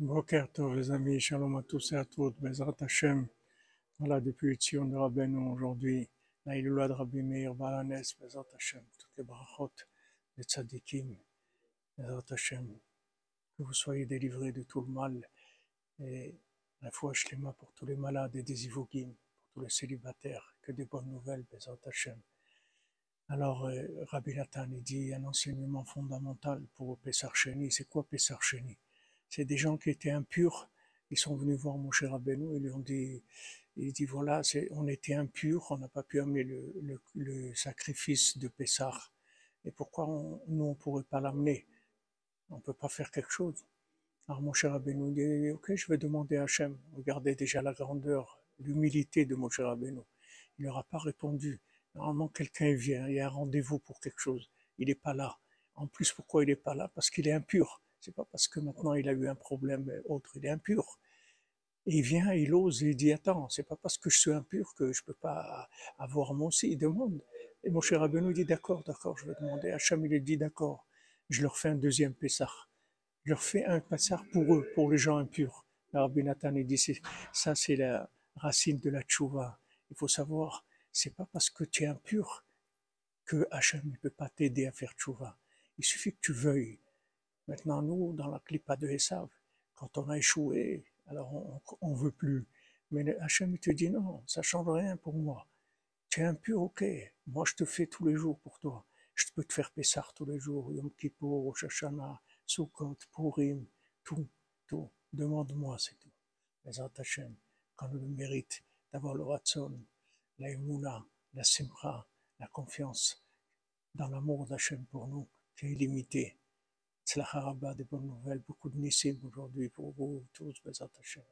Boker Tov, les amis, shalom à tous et à toutes, Bezrat Hashem. Voilà, depuis Tzion de Rabbeinu aujourd'hui, la de Rabbi Meir, Balanes, Bezrat Hashem, toutes les brachot, les tzadikim, Bezrat Hashem. Que vous soyez délivrés de tout le mal et la foi shlema pour tous les malades et des ivogim, pour tous les célibataires, que des bonnes nouvelles, Bezrat Hashem. Alors, euh, Rabbi Nathan, dit un enseignement fondamental pour Pessar Sheni. C'est quoi Pessar Sheni? C'est des gens qui étaient impurs. Ils sont venus voir mon cher Rabbeinu et lui ont dit, il dit voilà, on était impurs, on n'a pas pu amener le, sacrifice de Pessar. Et pourquoi on, nous, on ne pourrait pas l'amener? On ne peut pas faire quelque chose. Alors mon cher Rabbeinu dit, ok, je vais demander à Hachem. Regardez déjà la grandeur, l'humilité de mon cher Rabbeinu. Il leur a pas répondu. Normalement, quelqu'un vient, il y a un rendez-vous pour quelque chose. Il n'est pas là. En plus, pourquoi il n'est pas là? Parce qu'il est impur. C'est pas parce que maintenant il a eu un problème autre, il est impur. Et il vient, il ose, il dit attends, c'est pas parce que je suis impur que je peux pas avoir mon aussi. Il demande. Et mon cher Abenou dit d'accord, d'accord, je vais demander. Hacham il dit d'accord. Je leur fais un deuxième Pessah. Je leur fais un Pessah pour eux, pour les gens impurs. Rabbi Nathan il dit ça c'est la racine de la tchouva. Il faut savoir c'est pas parce que tu es impur que Hachem ne peut pas t'aider à faire tchouva. Il suffit que tu veuilles. Maintenant, nous, dans la clipa de Esav, quand on a échoué, alors on, ne veut plus. Mais Hachem, te dit non, ça change rien pour moi. Tu es impur, ok. Moi, je te fais tous les jours pour toi. Je peux te faire Pessar tous les jours, Yom Kippur, Rosh Hashanah, Sukkot, Purim, tout, tout. Demande-moi, c'est tout. Mais Hachem, quand le mérite d'avoir le Ratson, la émouna, la simra, la confiance dans l'amour d'Hachem pour nous, qui est illimité. C'est la haraba des bonnes nouvelles, beaucoup de nissim aujourd'hui pour vous tous, Bezat Hachem.